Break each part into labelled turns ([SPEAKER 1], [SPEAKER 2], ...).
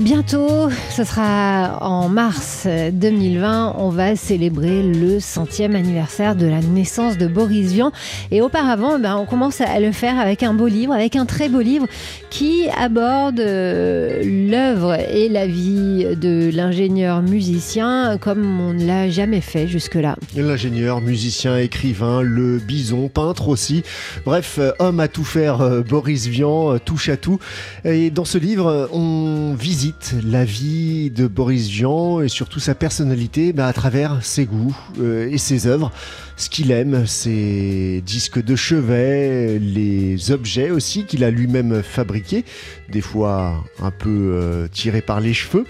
[SPEAKER 1] Bientôt, ce sera en mars 2020, on va célébrer le centième anniversaire de la naissance de Boris Vian. Et auparavant, ben, on commence à le faire avec un beau livre, avec un très beau livre qui aborde euh, l'œuvre et la vie de l'ingénieur musicien comme on ne l'a jamais fait jusque-là.
[SPEAKER 2] L'ingénieur, musicien, écrivain, le bison, peintre aussi. Bref, euh, homme à tout faire, euh, Boris Vian, touche à tout. Et dans ce livre, on visite la vie de Boris Vian et surtout sa personnalité bah, à travers ses goûts euh, et ses œuvres. Ce qu'il aime, ses disques de chevet, les objets aussi qu'il a lui-même fabriqués, des fois un peu euh, tirés par les cheveux.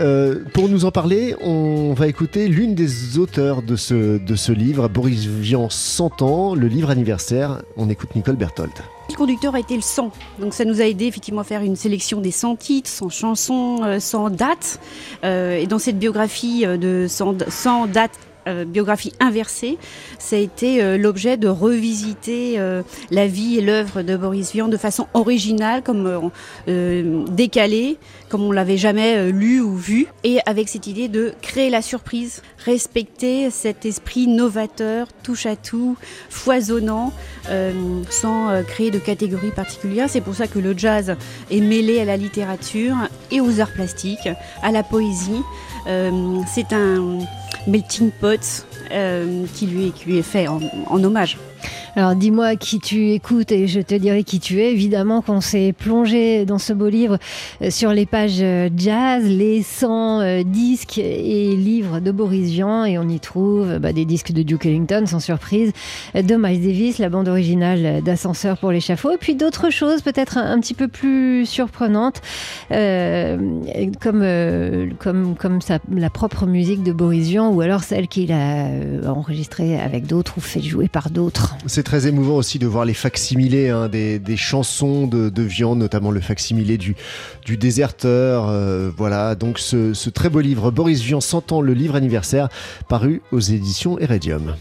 [SPEAKER 2] Euh, pour nous en parler, on va écouter l'une des auteurs de ce, livre, Boris Vian 100 ans, le livre anniversaire. On écoute Nicole Berthold.
[SPEAKER 3] Le conducteur a été le 100. Donc ça nous a aidé effectivement à faire une sélection des 100 titres, 100 chansons, 100 euh, dates. Euh, et dans cette biographie de 100, 100 dates euh, biographie inversée, ça a été euh, l'objet de revisiter euh, la vie et l'œuvre de Boris Vian de façon originale, comme décalée, comme on l'avait jamais lu ou vu, et avec cette idée de créer la surprise, respecter cet esprit novateur, touche à tout, foisonnant, sans créer de catégories particulières. C'est pour ça que le jazz est mêlé à la littérature et aux arts plastiques, à la poésie. C'est un melting pot euh, qui, lui, est fait en hommage.
[SPEAKER 1] Alors dis-moi qui tu écoutes et je te dirai qui tu es. Évidemment qu'on s'est plongé dans ce beau livre euh, sur les pages euh, jazz, les 100 euh, disques et livres de Boris Vian et on y trouve bah, des disques de Duke Ellington sans surprise, de Miles Davis, la bande originale d'Ascenseur pour l'échafaud et puis d'autres choses peut-être un, petit peu plus surprenantes comme, comme, comme la propre musique de Boris Vian ou alors celle qu'il a enregistrée avec d'autres ou fait jouer par d'autres.
[SPEAKER 2] Très émouvant aussi de voir les facsimilés hein, des, chansons de, de Vian, notamment le facsimilé du, du déserteur. Euh, voilà, donc ce, très beau livre, Boris Vian 100 ans, le livre anniversaire, paru aux éditions Heredium.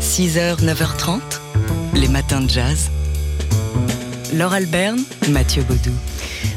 [SPEAKER 4] 6h, 9h30, les matins de jazz. Laure Alberne, Mathieu Baudou.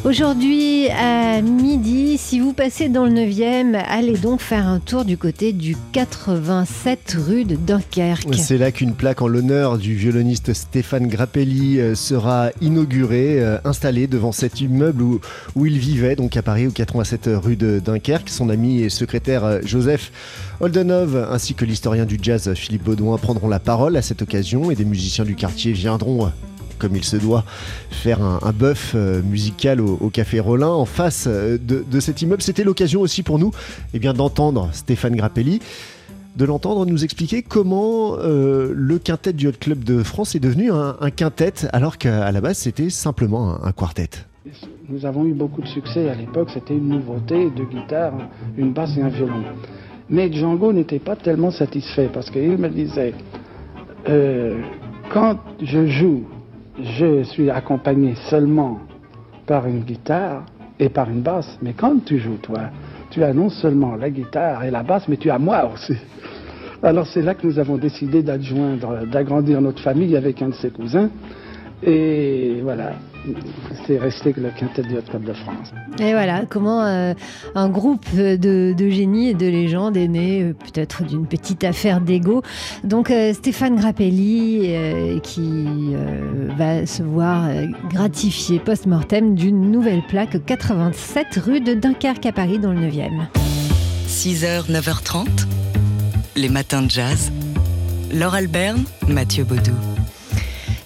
[SPEAKER 1] Aujourd'hui à midi, si vous passez dans le 9e, allez donc faire un tour du côté du 87 rue de Dunkerque.
[SPEAKER 2] C'est là qu'une plaque en l'honneur du violoniste Stéphane Grappelli euh, sera inaugurée, euh, installée devant cet immeuble où, il vivait, donc à Paris au 87 rue de Dunkerque. Son ami et secrétaire euh, Joseph Oldenov ainsi que l'historien du jazz Philippe Baudouin prendront la parole à cette occasion et des musiciens du quartier viendront comme il se doit, faire un, bœuf euh, musical au, Café Rollin en face euh, de, cet immeuble. C'était l'occasion aussi pour nous eh d'entendre Stéphane Grappelli de l'entendre nous expliquer comment euh, le quintet du Hot Club de France est devenu un, quintet alors qu'à la base c'était simplement un, quartet.
[SPEAKER 5] Nous avons eu beaucoup de succès à l'époque, c'était une nouveauté, deux guitares, une basse et un violon. Mais Django n'était pas tellement satisfait parce qu'il me disait, quand je joue je suis accompagné seulement par une guitare et par une basse. Mais quand tu joues, toi, tu as non seulement la guitare et la basse, mais tu as moi aussi. Alors c'est là que nous avons décidé d'adjoindre, d'agrandir notre famille avec un de ses cousins. Et voilà, c'est resté le quintet du Hot Club de France.
[SPEAKER 1] Et voilà, comment euh, un groupe de, génies et de légendes est né euh, peut-être d'une petite affaire d'ego. Donc euh, Stéphane Grappelli qui va se voir gratifié post-mortem d'une nouvelle plaque 87 rue de Dunkerque à Paris dans le 9e.
[SPEAKER 4] 6h, 9h30, les matins de jazz. Laure Alberne, Mathieu Baudou.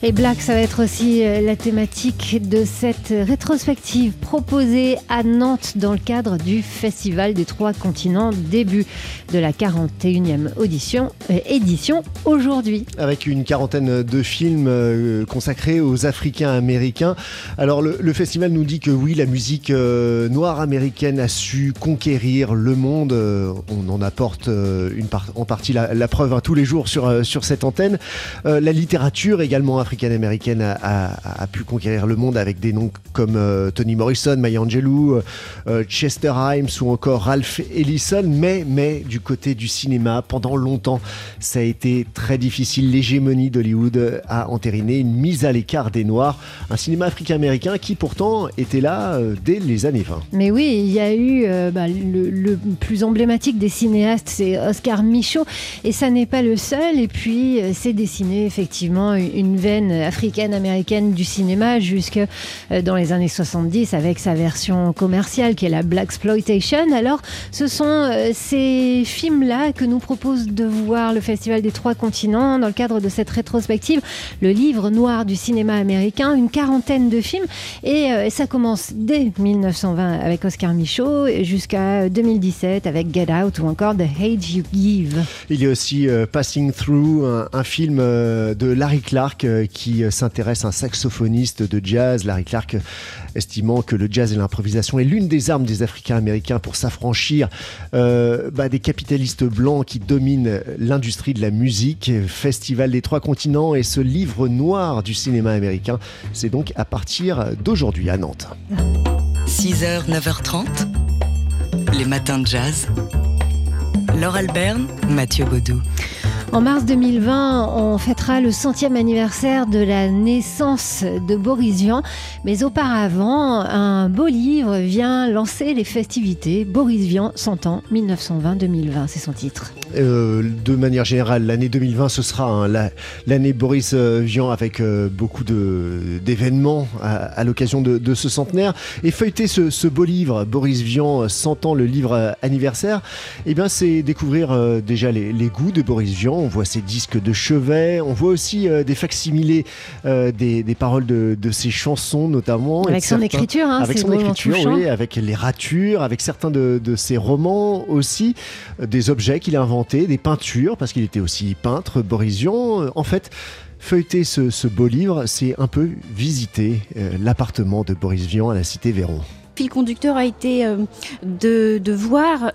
[SPEAKER 1] Et Black, ça va être aussi euh, la thématique de cette rétrospective proposée à Nantes dans le cadre du Festival des Trois Continents, début de la 41e audition, euh, édition aujourd'hui.
[SPEAKER 2] Avec une quarantaine de films euh, consacrés aux Africains américains. Alors le, festival nous dit que oui, la musique noire américaine a su conquérir le monde. on en apporte une en partie la, preuve hein, tous les jours sur, sur cette antenne. la littérature également africaine africaine-américaine a, pu conquérir le monde avec des noms comme euh, Tony Morrison, Maya Angelou, euh, Chester Himes ou encore Ralph Ellison. Mais, mais du côté du cinéma, pendant longtemps, ça a été très difficile. L'hégémonie d'Hollywood a entériné une mise à l'écart des Noirs. Un cinéma africain-américain qui pourtant était là dès les années 20.
[SPEAKER 1] Mais oui, il y a eu bah, le, le, plus emblématique des cinéastes, c'est Oscar Michaud. Et ça n'est pas le seul. Et puis, c'est dessiné effectivement une veine africaine-américaine du cinéma jusque euh, dans les années 70 avec sa version commerciale qui est la Black Exploitation. Alors, ce sont euh, ces films-là que nous propose de voir le Festival des Trois Continents dans le cadre de cette rétrospective, le livre noir du cinéma américain, une quarantaine de films. Et euh, ça commence dès 1920 avec Oscar Michaud jusqu'à 2017 avec Get Out ou encore The Hate You Give.
[SPEAKER 2] Il y a aussi Passing Through, un film de Larry Clark qui s'intéresse à un saxophoniste de jazz. Larry Clark estimant que le jazz et l'improvisation est l'une des armes des Africains américains pour s'affranchir euh, bah, des capitalistes blancs qui dominent l'industrie de la musique. Festival des trois continents et ce livre noir du cinéma américain, c'est donc à partir d'aujourd'hui à Nantes.
[SPEAKER 4] 6h, 9h30, les matins de jazz. Laure Alberne, Mathieu Baudou.
[SPEAKER 1] En mars 2020, on fêtera le centième anniversaire de la naissance de Boris Vian. Mais auparavant, un beau livre vient lancer les festivités. Boris Vian, 100 ans, 1920-2020, c'est son titre.
[SPEAKER 2] Euh, de manière générale, l'année 2020, ce sera hein, l'année Boris euh, Vian avec euh, beaucoup d'événements à, l'occasion de, ce centenaire. Et feuilleter ce, beau livre, Boris Vian, 100 ans, le livre anniversaire, eh bien, c'est découvrir déjà les, les goûts de Boris Vian on voit ses disques de chevet, on voit aussi des facsimilés euh, des, paroles de, ses chansons notamment.
[SPEAKER 1] Avec son écriture, hein,
[SPEAKER 2] avec son écriture, oui, avec les ratures, avec certains de, ses romans aussi, des objets qu'il a inventés, des peintures, parce qu'il était aussi peintre, Borision. En fait, feuilleter ce, beau livre, c'est un peu visiter l'appartement de Boris Vian à la cité Véron
[SPEAKER 3] fil conducteur a été euh, de, voir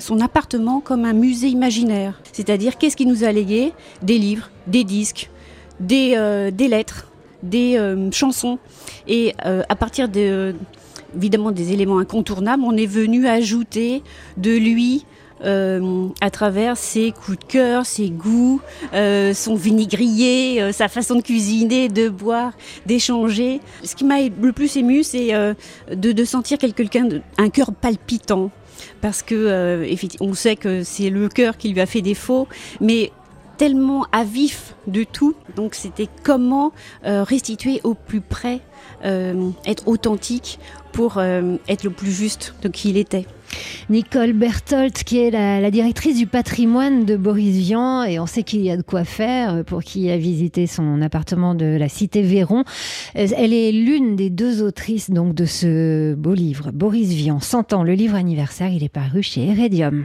[SPEAKER 3] son appartement comme un musée imaginaire. C'est-à-dire qu'est-ce qu'il nous a légué Des livres, des disques, des, euh, lettres, des euh, chansons. Et à partir de, évidemment des éléments incontournables, on est venu ajouter de lui euh, à travers ses coups de cœur, ses goûts, euh, son vinaigrier, euh, sa façon de cuisiner, de boire, d'échanger. Ce qui m'a le plus ému, c'est de, sentir quelqu'un, un cœur palpitant. Parce que on sait que c'est le cœur qui lui a fait défaut, mais tellement à vif de tout. Donc c'était comment restituer au plus près, être authentique pour être le plus juste de qui il était.
[SPEAKER 1] Nicole Berthold, qui est la, directrice du patrimoine de Boris Vian, et on sait qu'il y a de quoi faire pour qui a visité son appartement de la cité Véron. Euh, elle est l'une des deux autrices donc de ce beau livre, Boris Vian, 100 ans, le livre anniversaire, il est paru chez Heredium.